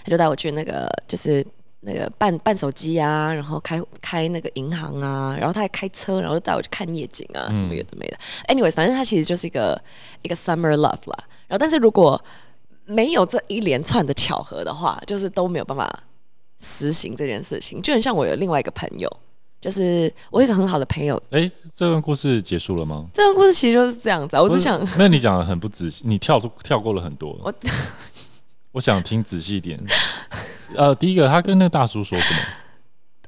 他就带我去那个就是那个办办手机啊，然后开开那个银行啊，然后他还开车，然后就带我去看夜景啊，什么有的没的。Anyways，反正他其实就是一个一个 summer love 啦。然后，但是如果没有这一连串的巧合的话，就是都没有办法实行这件事情。就很像我有另外一个朋友，就是我一个很好的朋友，哎，这段故事结束了吗？这段故事其实就是这样子啊。我只想那你讲的很不仔细，你跳跳过了很多。我我想听仔细一点。呃，第一个，他跟那个大叔说什么？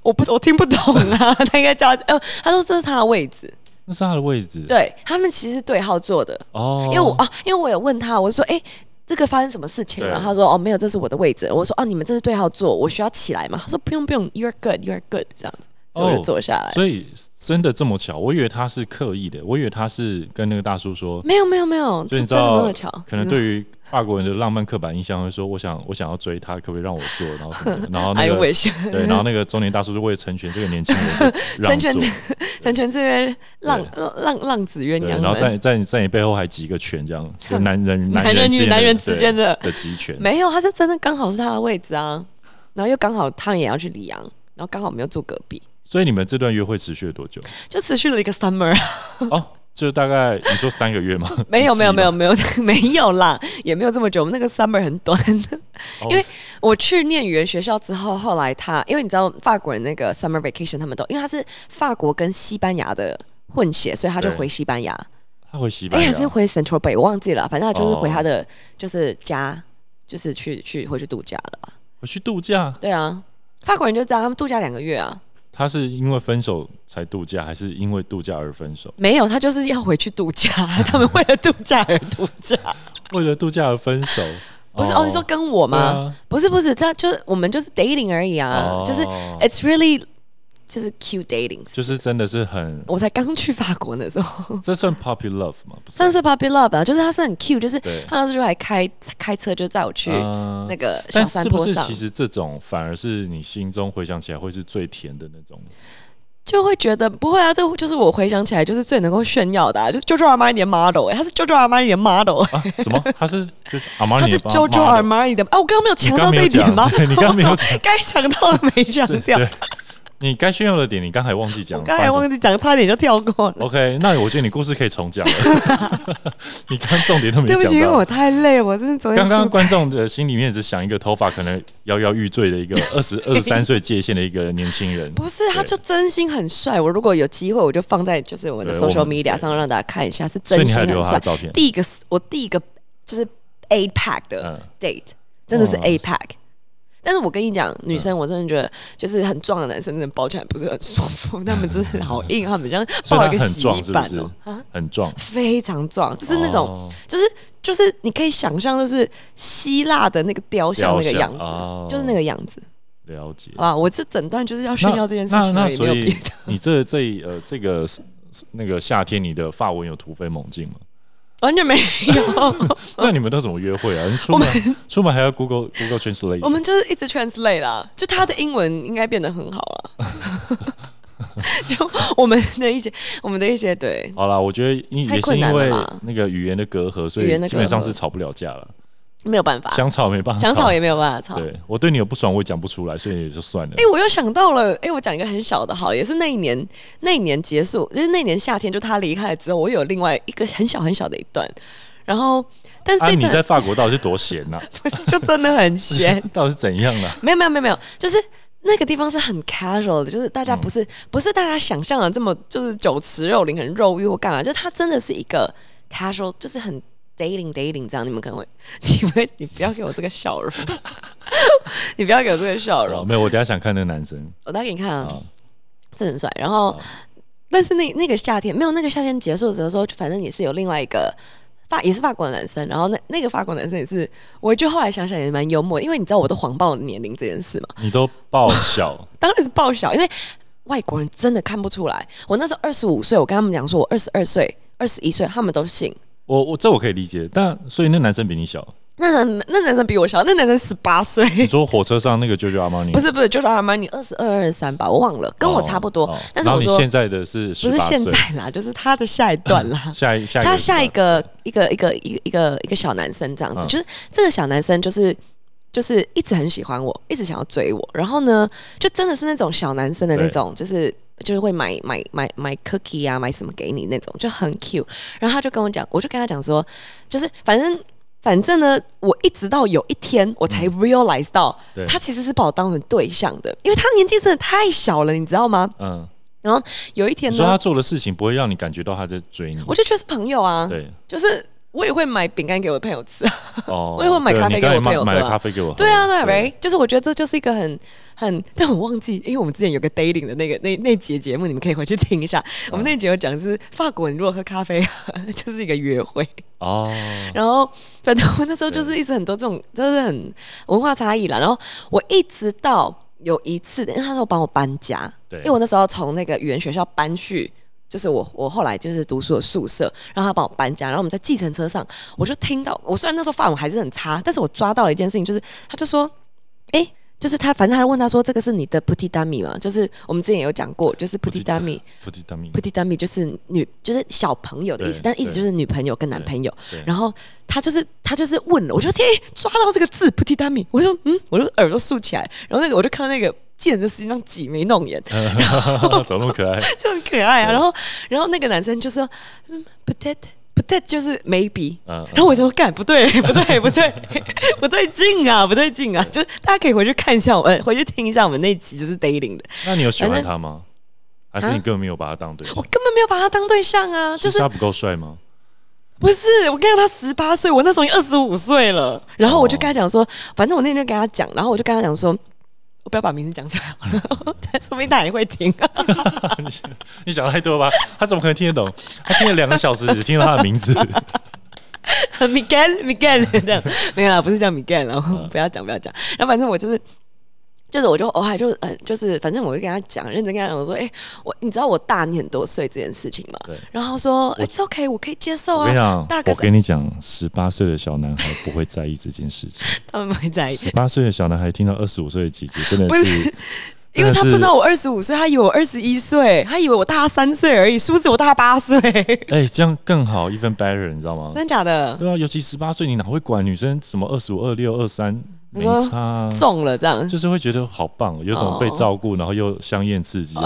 我不我听不懂啊，他应该叫呃，他说这是他的位置，那是他的位置。对他们其实是对号坐的，哦，因为我啊，因为我有问他，我说哎。这个发生什么事情了？对他说：“哦，没有，这是我的位置。”我说：“哦，你们这是对号坐，我需要起来吗？”他说：“不用，不用，You're good, You're good。”这样子，所以我就坐下来。所以真的这么巧？我以为他是刻意的，我以为他是跟那个大叔说，没有，没有，没有，所以是真的你知道那么巧。，可能对于法国人的浪漫刻板印象会说，我想我想要追他，可不可以让我坐？然后什么的？然后那个对，然后那个中年大叔就为了成全这个年轻人，成全，成全这边浪浪浪浪子鸳，鸯，然后在在你在你背后还集个拳，这样就 男人男人人之间的与男人之间的的集权，没有，他就真的刚好是他的位置啊，然后又刚好他们也要去里昂，然后刚好我们又住隔壁，所以你们这段约会持续了多久？就持续了一个 summer 啊。哦，就大概你说三个月吗？没有没有没有没有 没有啦，也没有这么久。我们那个 summer 很短，哦因为我去念语言学校之后，后来他因为你知道法国人那个 summer vacation 他们都因为他是法国跟西班牙的混血，所以他就回西班牙，他回西班哎、牙，还是回 Central Bay，我忘记了，反正他就是回哦他的、就是家，就是去去回去度假了吧。回去度假。对啊，法国人就这样，他们度假两个月啊。他是因为分手才度假，还是因为度假而分手？没有，他就是要回去度假，他们为了度假而度假。为了度假而分手？不是哦你说跟我吗？啊不是不是，他就是我们就是 dating 而已啊，哦就是 it's really 就是 cute dating。就是真的是很，我才刚去法国那时候，这算 puppy love 吗？不算。是 puppy love 啊，就是他是很 cute，就是他当时就还开开车就载我去嗯那个小山坡上，是不是其实这种反而是你心中回想起来会是最甜的那种？就会觉得不会啊，这就是我回想起来就是最能够炫耀的、啊，就是 JoJo Armani 的 model，、欸、他是 JoJo Armani 的 model，、啊，什么？他是就是阿玛他是尼的是 JoJo Armani 的啊，我刚刚没有强调这一点吗？你刚刚没有该强调的没 强调，对，你该炫耀的点，你刚才忘记讲。我刚才忘记讲，差点就跳过了。OK，那我觉得你故事可以重讲了。你刚刚重点都没讲对不起，因我。太累，我真的昨天刚刚观众的心里面只想一个头发可能摇摇欲坠的一个 二十二十三岁界限的一个年轻人。不是，他就真心很帅。我如果有机会，我就放在就是我的 social media 上让大家看一下，是真心很帅。照片？第一个是我第一个就是 A pack 的嗯 date，真的是哦 A pack。但是我跟你讲，女生我真的觉得，就是很壮的男生真的抱起来不是很舒服，他们真的好硬，他们像抱一个洗衣板哦、啊，很壮，非常壮，就是那种，哦就是就是你可以想象，就是希腊的那个雕像那个样子，哦就是那个样子。了解。啊，我这整段就是要炫耀这件事情那那所以。你这这呃这个那个夏天，你的发文有突飞猛进吗？完全没有，那你们都怎么约会啊？你出门出门还要 Google Google Translate？我们就是一直 translate 啦，就他的英文应该变得很好了。就我们的一些，我们的一些对，好啦，我觉得也是因为那个语言的隔阂，所以基本上是吵不了架了。没有办法，想吵没办法，想吵也没有办法吵。对我对你有不爽，我也讲不出来，所以也就算了哎、。我又想到了，哎、我讲一个很小的，好，也是那一年，那一年结束，就是那年夏天，就他离开了之后，我有另外一个很小很小的一段，然后，但是啊，你在法国到底是多闲呐？不是就真的很闲，到底是怎样啊？没有没有没有没有，就是那个地方是很 casual 的，就是大家嗯不是、不是大家想象的这么就是酒池肉林、很肉欲或干嘛，就它真的是一个 casual，就是很 dating dating 这样。你们可能会，你们你不要给我这个笑容，你不要给我这个笑哦容，没有，我等下想看那个男生我打给你看啊，啊，这很帅。然后好，但是那那个夏天没有那个夏天结束的时候，就反正也是有另外一个。法也是法国的男生，然后那那个法国男生也是，我就后来想想也蛮幽默，因为你知道我都谎报年龄这件事嘛，你都报小，当然是报小，因为外国人真的看不出来。我那时候二十五岁，我跟他们讲说我二十二岁、二十一岁，他们都信。我我这我可以理解，但所以那男生比你小。那男那男生比我小，那男生十八岁，你说火车上那个 JoJo 阿玛尼 不是不是，舅舅阿玛尼二十二、二十三吧，我忘了，跟我差不多。哦哦然后但是我说你现在的是不是现在啦，就是他的下一段啦。下一下一他下一是个一个一个一个一个一个小男生这样子，嗯就是这个小男生就是就是一直很喜欢我，一直想要追我，然后呢，就真的是那种小男生的那种，就是就是会买买买买 cookie 啊，买什么给你那种，就很 cute。然后他就跟我讲，我就跟他讲说，就是反正。反正呢，我一直到有一天，我才 realize 到嗯他其实是把我当成对象的，因为他年纪真的太小了，你知道吗？嗯，然后有一天呢，你说他做的事情不会让你感觉到他在追你，我就觉得是朋友啊，对。就是我也会买饼干给我的朋友吃 我也会买咖啡给我朋友买买了喝啊咖啡给我喝，对啊，对啊，right，就是我觉得这就是一个很很，但我忘记，因为我们之前有个 dating 的那个那那节节目，你们可以回去听一下。我们那节有讲是法国人如果喝咖啡 就是一个约会，哦，然后反正我那时候就是一直很多这种，就是很文化差异啦。然后我一直到有一次，因为他说帮我搬家，对因为我那时候从那个语言学校搬去。就是我，我后来就是读书的宿舍，然后他帮我搬家，然后我们在计程车上，我就听到，我虽然那时候法文还是很差，但是我抓到了一件事情，就是他就说，哎、就是他，反正他问他说，这个是你的 petit dami 嘛？就是我们之前有讲过，就是 petit dami，不知道命 petit dami 就是女，就是小朋友的意思，但意思就是女朋友跟男朋友。然后他就是他就是问了，我就天抓到这个字 petit dami，我就嗯，我就耳朵竖起来，然后那个我就看到那个贱的实际上挤眉弄眼，怎么那么可爱？就很可爱啊。然后然后那个男生就说嗯 peut peut 就是 maybe，嗯，然后我就说干 不对，不对，不对，不对劲啊，不对劲啊！就是大家可以回去看一下我们，回去听一下我们那集就是 dating 的。那你有喜欢他吗？还是啊你根本没有把他当对象我？根本没有把他当对象啊，就是他不够帅吗？不是我跟他十八岁，我那时候已经二十五岁了。然后我就跟他讲说，反正我那天就跟他讲，然后我就跟他讲说，我不要把名字讲出来好了，但说不定他也会听。你想太多吧？他怎么可能听得懂？他听了两个小时，只听到他的名字。Miguel Miguel 这样没有啦，不是叫 Miguel，然后不要讲不要讲。然后反正我就是。就是我就我还就呃就是反正我就跟他讲，认真跟他讲，我说，哎、我你知道我大你很多岁这件事情吗对？然后他说，It's okay，我可以接受我跟你啊。讲我跟你讲，十八岁的小男孩不会在意这件事情。他们不会在意。十八岁的小男孩听到二十五岁的姐姐，真的不是因为他不知道我二十五岁，他以为我二十一岁，他以为我大他三岁而已，殊不知我大他八岁，哎、这样更好，even better，你知道吗？真假的？对啊，尤其十八岁，你哪会管女生什么二十五、二六、二三，没你说差啊、中了这样。就是会觉得好棒，有种被照顾，然后又香艳刺激。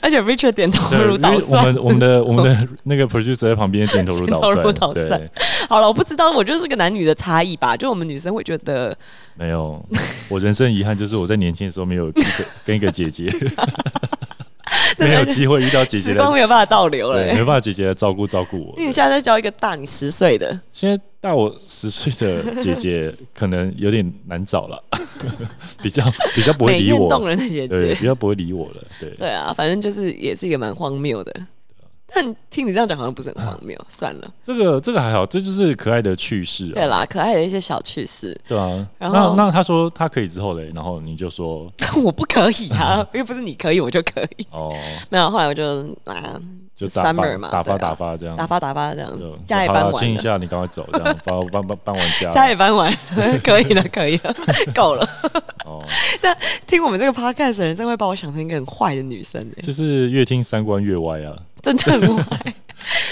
而且 Richard 点头对，如捣蒜我。们我们的 我们的那个 producer 在旁边点头如捣蒜，对，好了，我不知道，我就是个男女的差异吧。就我们女生会觉得，没有，我人生遗憾就是我在年轻的时候没有跟一个姐姐，没有机会遇到姐姐时光来，没有办法倒流了、对，没欸。办法姐姐来照顾照顾我。你现在在教一个大你十岁的，现在大我十岁的姐姐 可能有点难找了，比较比较不会理我，动人的姐对，姐。比较不会理我了，对。对啊，反正就是也是一个蛮荒谬的。但听你这样讲，好像不是很荒谬。算了，这个这个还好，这就是可爱的趣事啊。对啦，可爱的一些小趣事，对啊。然后那那他说他可以之后嘞，然后你就说 我不可以啊，又不是你可以，我就可以。哦，没有，后来我就啊，就打 summer 发嘛，打发打发这样，打发打发这样就，家也好了搬完，亲一下，你赶快走，这样 把我搬搬搬完家了。家也搬完，可以了，可以了，够了。哦，听我们这个 podcast 的人，真会把我想成一个很坏的女生、欸，就是越听三观越歪啊。真的很坏。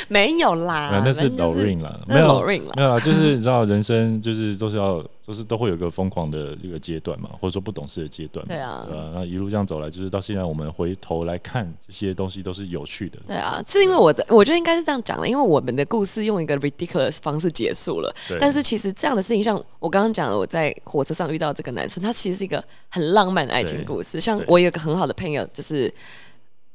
没有啦，啊，那是反正就 Lorraine 啦，没有啦没有啦，就是你知道人生就是都是要，就是都会有一个疯狂的这个阶段嘛，或者说不懂事的阶段嘛。对啊对那一路这样走来，就是到现在我们回头来看这些东西都是有趣的。对啊，是因为我的，我觉得应该是这样讲的，因为我们的故事用一个 ridiculous 方式结束了。但是其实这样的事情，像我刚刚讲的，我在火车上遇到这个男生，他其实是一个很浪漫的爱情故事。像我有一个很好的朋友，就是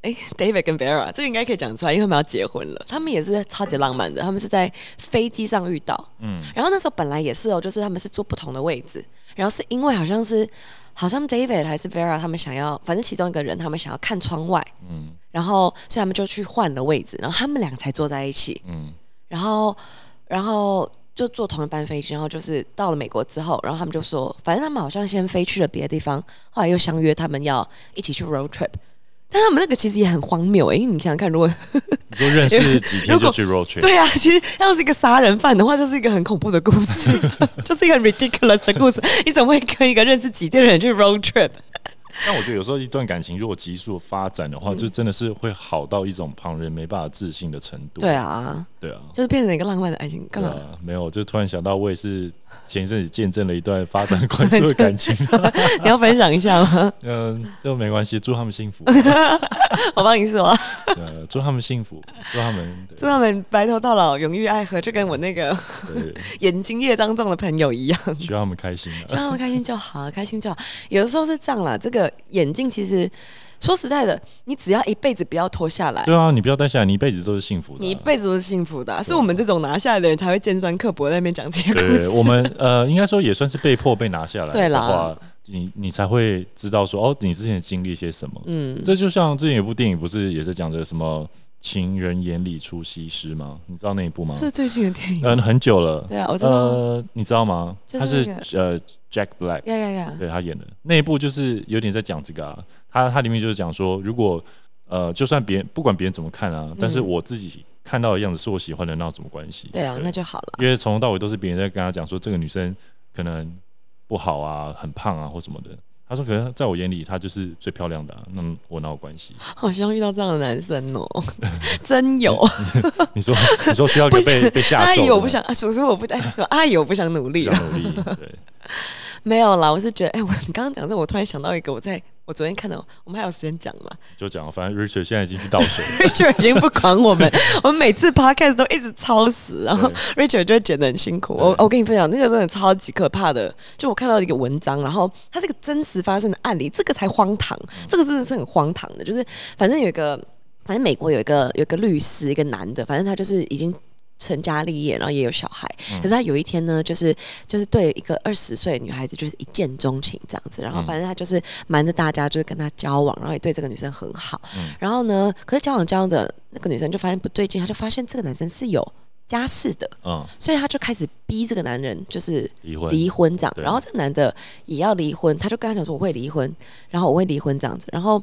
哎，David 跟 Vera，这个应该可以讲出来，因为他们要结婚了。他们也是超级浪漫的，他们是在飞机上遇到。嗯，然后那时候本来也是哦，就是他们是坐不同的位置，然后是因为好像是好像 David 还是 Vera 他们想要，反正其中一个人他们想要看窗外，嗯然后所以他们就去换了位置，然后他们俩才坐在一起，嗯然后然后就坐同一班飞机，然后就是到了美国之后，然后他们就说，反正他们好像先飞去了别的地方，后来又相约他们要一起去 road trip。但他们那个其实也很荒谬诶、因为你想想看，如果你就认识 几天就去 road trip，对啊，其实要是一个杀人犯的话，就是一个很恐怖的故事，就是一个很 ridiculous 的故事。你怎么会跟一个认识几天的人去 road trip？但我觉得有时候一段感情如果急速发展的嗯话，就真的是会好到一种旁人没办法置信的程度。对啊，对啊，就是变成一个浪漫的爱情，干嘛？啊，没有，就突然想到，我也是前一阵子见证了一段发展 快速的感情。你要分享一下吗？嗯，就没关系，祝他们幸福，我帮你说，呃，祝他们幸福，祝他们祝他们白头到老，永浴爱河，就跟我那个眼睛夜当中的朋友一样。希望他们开心希啊。望他们开心就好，开心就好。有的时候是这样啦，这个眼镜其实说实在的，你只要一辈子不要脱下来，对啊，你不要戴下来，你一辈子都是幸福的啊、你一辈子都是幸福的啊、是我们这种拿下来的人才会尖酸刻薄在那边讲这些故对，事。我们呃，应该说也算是被迫被拿下来的话，你你才会知道说，哦，你之前经历些什么。嗯，这就像之前有部电影，不是也是讲的什么情人眼里出西施吗？你知道那一部吗这？是最近的电影。嗯，很久了。对啊，我知道。呃，你知道吗？他就是那是呃 Jack Black，呀呀呀！对他演的那一部就是有点在讲这个啊，他他里面就是讲说，如果呃，就算别人不管别人怎么看啊，但是我自己看到的样子是我喜欢的，那有什么关系？嗯对啊，那就好了。因为从头到尾都是别人在跟他讲说这个女生可能不好啊，很胖啊或什么的。他说：“可能在我眼里，她就是最漂亮的、啊，那我哪有关系 好希望遇到这样的男生哦，真有。？”你说，你说需要被被吓阿姨，我不想，啊叔叔我不，哎，阿姨我不想努力想努力，对，没有啦，我是觉得，哎，我你刚刚讲这，我突然想到一个，我在我昨天看到，我们还有时间讲嘛就讲，反正 Richard 现在已经去倒水了？Richard 已经不管我们，我们每次 podcast 都一直超时，然后 Richard 就会剪得很辛苦。我我跟你分享，那个真的超级可怕的。就我看到一个文章，然后它是一个真实发生的案例，这个才荒唐，这个真的是很荒唐的。就是反正有一个，反正美国有一个有一个律师，一个男的，反正他就是已经。成家立业，然后也有小孩，可是他有一天呢，就是就是对一个二十岁的女孩子就是一见钟情这样子，然后嗯反正他就是瞒着大家，就是跟他交往，然后也对这个女生很好，嗯。然后呢，可是交往交往着，那个女生就发现不对劲，她就发现这个男生是有家室的，嗯，所以她就开始逼这个男人就是离婚，离婚这样，然后这个男的也要离婚，他就跟他讲说我会离婚，然后我会离婚这样子，然后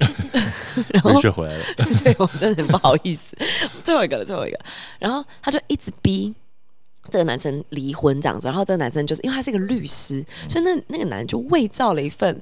然后 Richard 回来了，对我真的很不好意思，最后一个了，最后一个，然后他就一直逼这个男生离婚这样子，然后这个男生就是因为他是一个律师，所以那那个男人就伪造了一份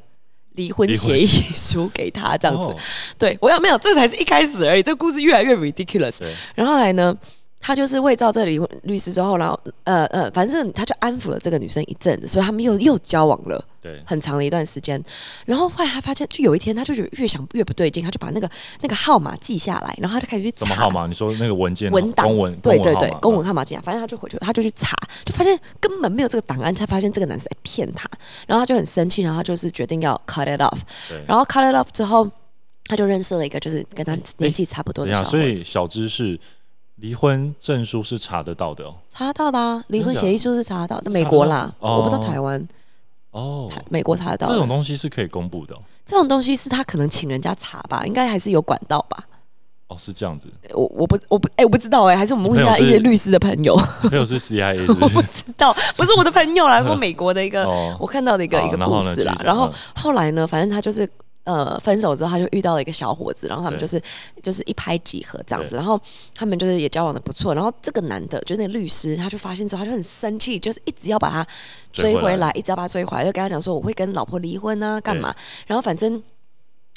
离婚协议书给他，这样子。哦对我要没有，这才是一开始而已。这个故事越来越 ridiculous。然后后来呢，他就是伪造这个离婚律师之后，然后呃呃，反正他就安抚了这个女生一阵子，所以他们又又交往了对，很长的一段时间。然后后来他发现，就有一天他就觉得越想越不对劲，他就把那个那个号码记下来，然后他就开始去查什么号码？你说那个文件文档。公文，对对对，公文号码。记下，反正他就回去，他就去查，就发现根本没有这个档案，才发现这个男生在骗他，然后他就很生气，然后他就是决定要 cut it off，对。然后 cut it off 之后，他就认识了一个就是跟他年纪差不多的所以小知识，离婚证书是查得到的哦。查得到的啊，离婚协议书是查得到的，美国啦，我不知道哦台湾，哦，台美国查得到这种东西是可以公布的哦。这种东西是他可能请人家查吧，应该还是有管道吧。哦，是这样子。我我不我不哎、我不知道哎、还是我们问一下一些律师的朋友，没有是 CIA 是不 我不？知道，不是我的朋友啦，是美国的一个哦我看到的一个一个故事啦然后嗯后来呢，反正他就是呃分手之后，他就遇到了一个小伙子，然后他们就是就是一拍即合这样子。然后他们就是也交往的不错。然后这个男的，就那律师，他就发现之后，他就很生气，就是一直要把他追追回来回来，一直要把他追回来，就跟他讲说我会跟老婆离婚啊，干嘛？然后反正。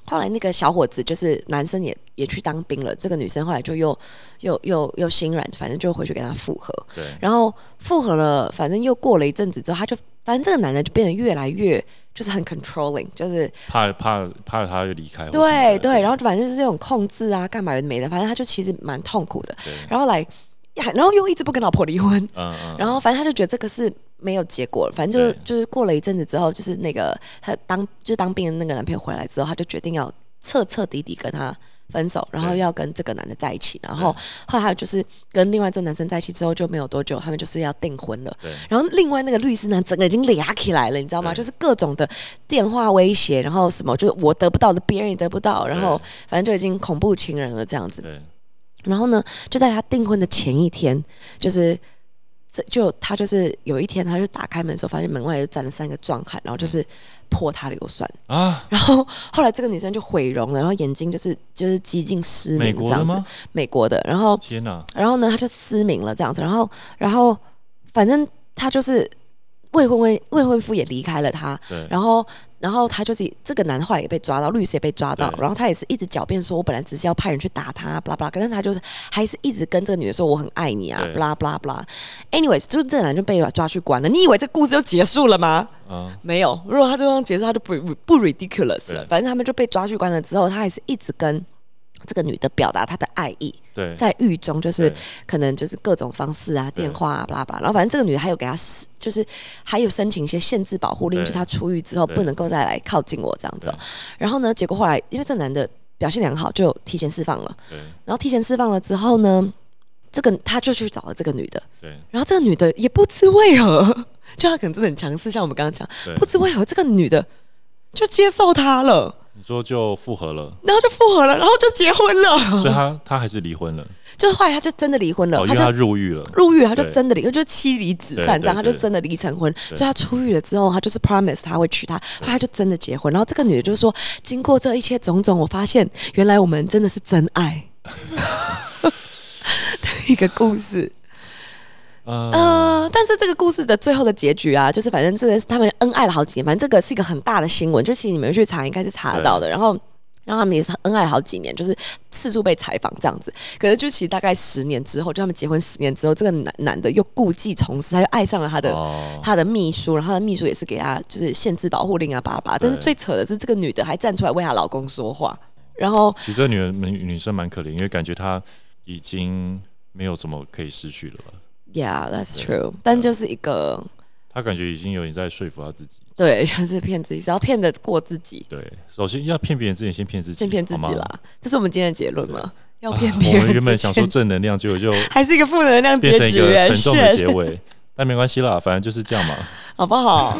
后来那个小伙子就是男生也也去当兵了，这个女生后来就又又又又心软，反正就回去跟他复合。对，然后复合了，反正又过了一阵子之后，他就反正这个男的就变得越来越就是很 controlling，就是怕怕怕他离开。对对，然后就反正就是这种控制啊，干嘛没的，反正他就其实蛮痛苦的。然后来，然后又一直不跟老婆离婚，嗯嗯，然后反正他就觉得这个是没有结果了，反正就是就是过了一阵子之后，就是那个他当就当兵的那个男朋友回来之后，他就决定要彻彻底底跟他分手，然后要跟这个男的在一起，然后后来他就是跟另外这个男生在一起之后就没有多久，他们就是要订婚了。对然后另外那个律师呢整个已经俩起来了，你知道吗？就是各种的电话威胁，然后什么就是我得不到的，别人也得不到，然后反正就已经恐怖情人了这样子。对然后呢，就在他订婚的前一天，就是这就他就是有一天，他就打开门的时候，发现门外就站了三个壮汉，然后就是泼他硫酸。啊，然后后来这个女生就毁容了，然后眼睛就是就是几近失明这样子国的吗，？美国的。然后天哪，然后呢，他就失明了这样子，然后然后反正他就是未婚未未婚夫也离开了他，对，然后，然后他就是这个男后来也被抓到，律师也被抓到，然后他也是一直狡辩说，我本来只是要派人去打他，巴拉巴拉，但是他就是还是一直跟这个女的说我很爱你啊，对巴拉巴拉巴拉。Anyways，就是这个男就被抓去关了。你以为这故事就结束了吗？嗯，没有，如果他就这样结束，他就不不 ridiculous 了。反正他们就被抓去关了之后，他还是一直跟这个女的表达她的爱意，对，在狱中就是可能就是各种方式啊，电话啊，巴拉巴拉。然后反正这个女的还有给她，就是还有申请一些限制保护令，就是她出狱之后不能够再来靠近我这样子然后呢，结果后来因为这男的表现良好，就提前释放了。对。然后提前释放了之后呢，这个他就去找了这个女的，对。然后这个女的也不知为何，就她可能真的很强势，像我们刚刚讲，不知为何这个女的就接受他了，你说就复合了，然后就复合了，然后就结婚了。所以他他还是离婚了，就是后来他就真的离婚了，哦，因他就为他入狱了，入狱了，他就真的离，就妻离子散这样，他就真的离成婚。所以他出狱了之后，他就是 promise 他会娶她，后来他就真的结婚。然后这个女的就说：“经过这一切种种，我发现原来我们真的是真爱。”的一个故事，呃，呃，但是这个故事的最后的结局啊，就是反正这个是他们恩爱了好几年，反正这个是一个很大的新闻，就其实你们去查应该是查得到的。然后，然后他们也是恩爱好几年，就是四处被采访这样子。可是就其实大概十年之后，就他们结婚十年之后，这个男男的又故技重施，他又爱上了他的。哦，他的秘书，然后他的秘书也是给他就是限制保护令啊，巴拉巴拉。但是最扯的是，这个女的还站出来为她老公说话，然后其实这个女人女女生蛮可怜，因为感觉她已经没有什么可以失去了吧，，Yeah，that's true。但就是一个他感觉已经有点在说服他自己。对，就是骗自己，只要骗得过自己，对，首先要骗别人之前，先骗自己，先骗自己。啦。这是我们今天的结论吗？要啊骗别人我们原本想说正能量，结果就 还是一个负能量变成一个沉重的结尾。但没关系啦，反正就是这样嘛。好不好？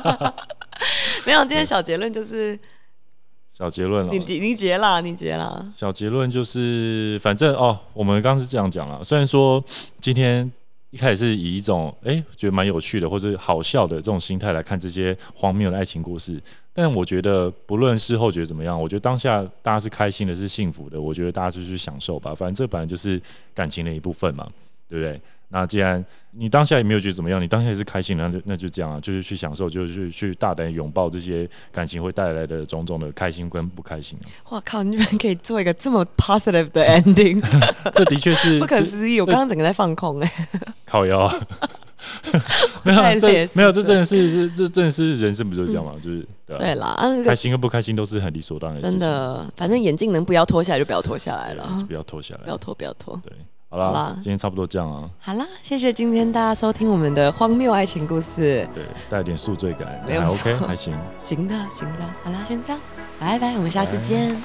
没有，今天小结论就是小结论了你，结你结啦，你结啦。小结论就是，反正哦，我们刚刚是这样讲了。虽然说今天一开始是以一种哎、诶觉得蛮有趣的或者好笑的这种心态来看这些荒谬的爱情故事，但我觉得不论事后觉得怎么样，我觉得当下大家是开心的，是幸福的，我觉得大家就去享受吧。反正这本来就是感情的一部分嘛，对不对？那既然你当下也没有觉得怎么样，你当下也是开心的，那就那就这样啊，就是去享受，就是去大胆拥抱这些感情会带来的种种的开心跟不开心、啊。哇靠！你居然可以做一个这么 positive 的 ending，这的确是不可思议！我刚刚整个在放空哎、靠腰啊。没有啊，这没有，这真的是这这真的是人生不就是这样嘛？就是对啊对啦，啊，那开心跟不开心都是很理所当然的事情，真的，反正眼镜能不要脱下来就不要脱下来了，对不要脱下来不。要脱，不要脱。对，好啦，好啦今天差不多这样啊。好啦，谢谢今天大家收听我们的荒谬爱情故事。对，带点宿醉感，还没有 OK，还行。行的，行的，好啦，先这样，拜拜，我们下次见。